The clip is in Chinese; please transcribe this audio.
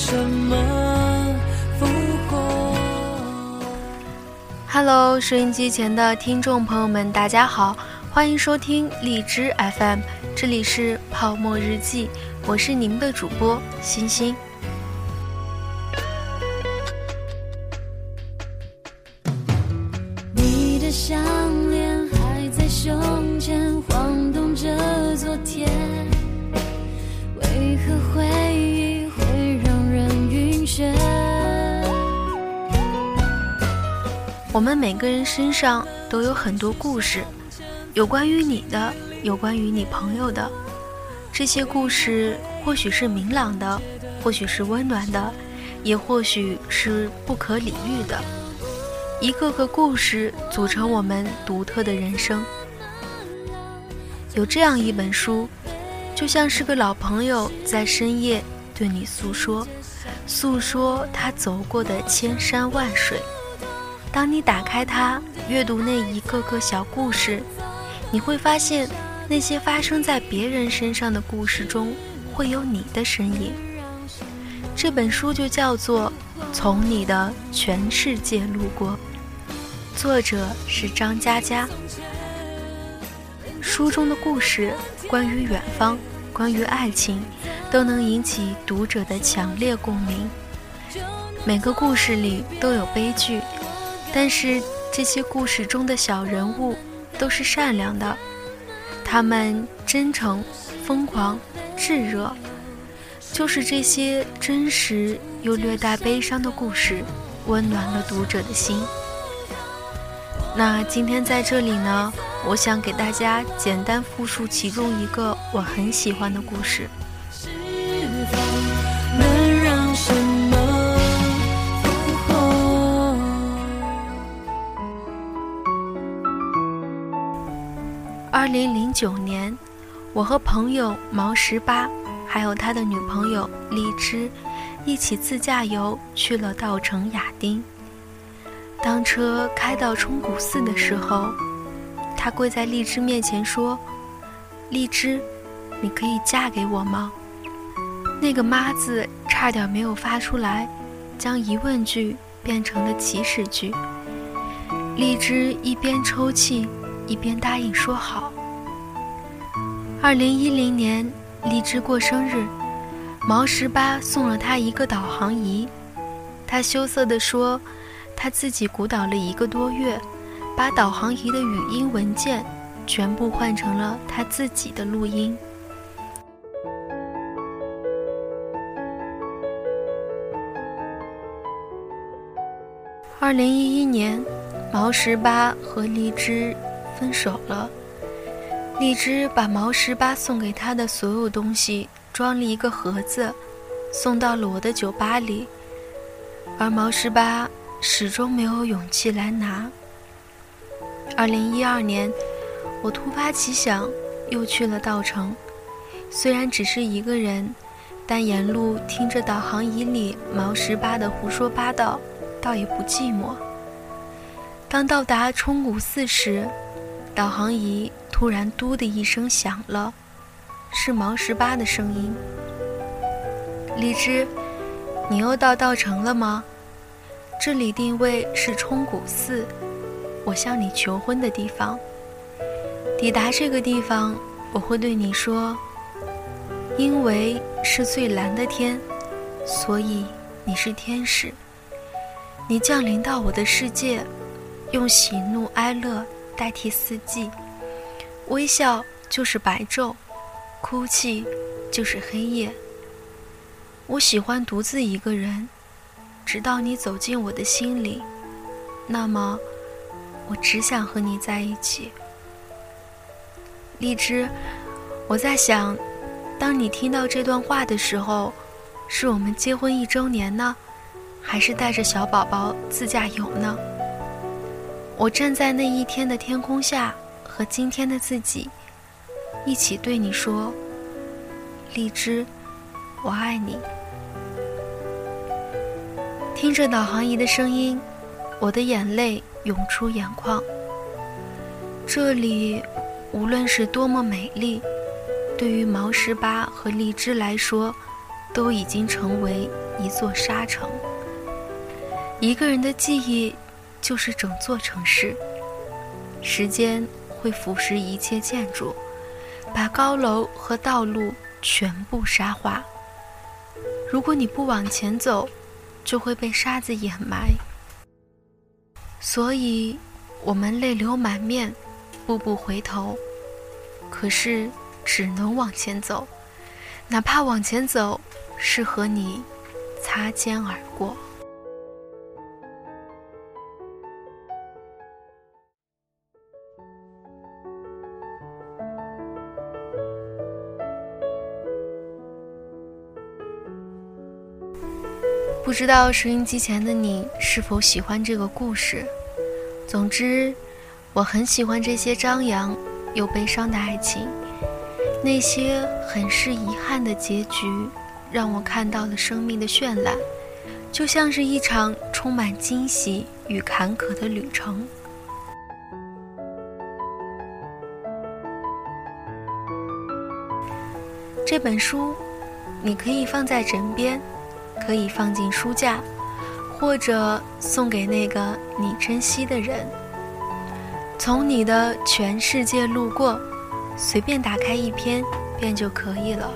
什么？不过。哈喽，收音机前的听众朋友们，大家好，欢迎收听荔枝 FM。这里是泡沫日记，我是您的主播欣欣。你的项链还在胸前晃动着昨天。我们每个人身上都有很多故事，有关于你的，有关于你朋友的。这些故事或许是明朗的，或许是温暖的，也或许是不可理喻的。一个个故事组成我们独特的人生。有这样一本书，就像是个老朋友在深夜对你诉说，诉说他走过的千山万水。当你打开它，阅读那一个个小故事，你会发现，那些发生在别人身上的故事中，会有你的身影。这本书就叫做《从你的全世界路过》，作者是张嘉佳。书中的故事关于远方，关于爱情，都能引起读者的强烈共鸣。每个故事里都有悲剧。但是这些故事中的小人物都是善良的，他们真诚、疯狂、炙热，就是这些真实又略带悲伤的故事，温暖了读者的心。那今天在这里呢，我想给大家简单复述其中一个我很喜欢的故事。二零零九年，我和朋友毛十八，还有他的女朋友荔枝，一起自驾游去了稻城亚丁。当车开到冲古寺的时候，他跪在荔枝面前说：“荔枝，你可以嫁给我吗？”那个“妈”字差点没有发出来，将疑问句变成了祈使句。荔枝一边抽泣。一边答应说好。二零一零年，荔枝过生日，毛十八送了他一个导航仪。他羞涩地说，他自己鼓捣了一个多月，把导航仪的语音文件全部换成了他自己的录音。二零一一年，毛十八和荔枝。分手了，荔枝把毛十八送给他的所有东西装了一个盒子，送到了我的酒吧里，而毛十八始终没有勇气来拿。二零一二年，我突发奇想，又去了稻城，虽然只是一个人，但沿路听着导航仪里毛十八的胡说八道，倒也不寂寞。当到达冲古寺时，导航仪突然“嘟”的一声响了，是毛十八的声音。荔枝，你又到稻城了吗？这里定位是冲古寺，我向你求婚的地方。抵达这个地方，我会对你说：因为是最蓝的天，所以你是天使。你降临到我的世界，用喜怒哀乐。代替四季，微笑就是白昼，哭泣就是黑夜。我喜欢独自一个人，直到你走进我的心里，那么我只想和你在一起。荔枝，我在想，当你听到这段话的时候，是我们结婚一周年呢，还是带着小宝宝自驾游呢？我站在那一天的天空下，和今天的自己一起对你说：“荔枝，我爱你。”听着导航仪的声音，我的眼泪涌出眼眶。这里无论是多么美丽，对于毛十八和荔枝来说，都已经成为一座沙城。一个人的记忆。就是整座城市。时间会腐蚀一切建筑，把高楼和道路全部沙化。如果你不往前走，就会被沙子掩埋。所以，我们泪流满面，步步回头，可是只能往前走，哪怕往前走是和你擦肩而过。不知道收音机前的你是否喜欢这个故事？总之，我很喜欢这些张扬又悲伤的爱情，那些很是遗憾的结局，让我看到了生命的绚烂，就像是一场充满惊喜与坎坷的旅程。这本书，你可以放在枕边。可以放进书架，或者送给那个你珍惜的人。从你的全世界路过，随便打开一篇，便就可以了。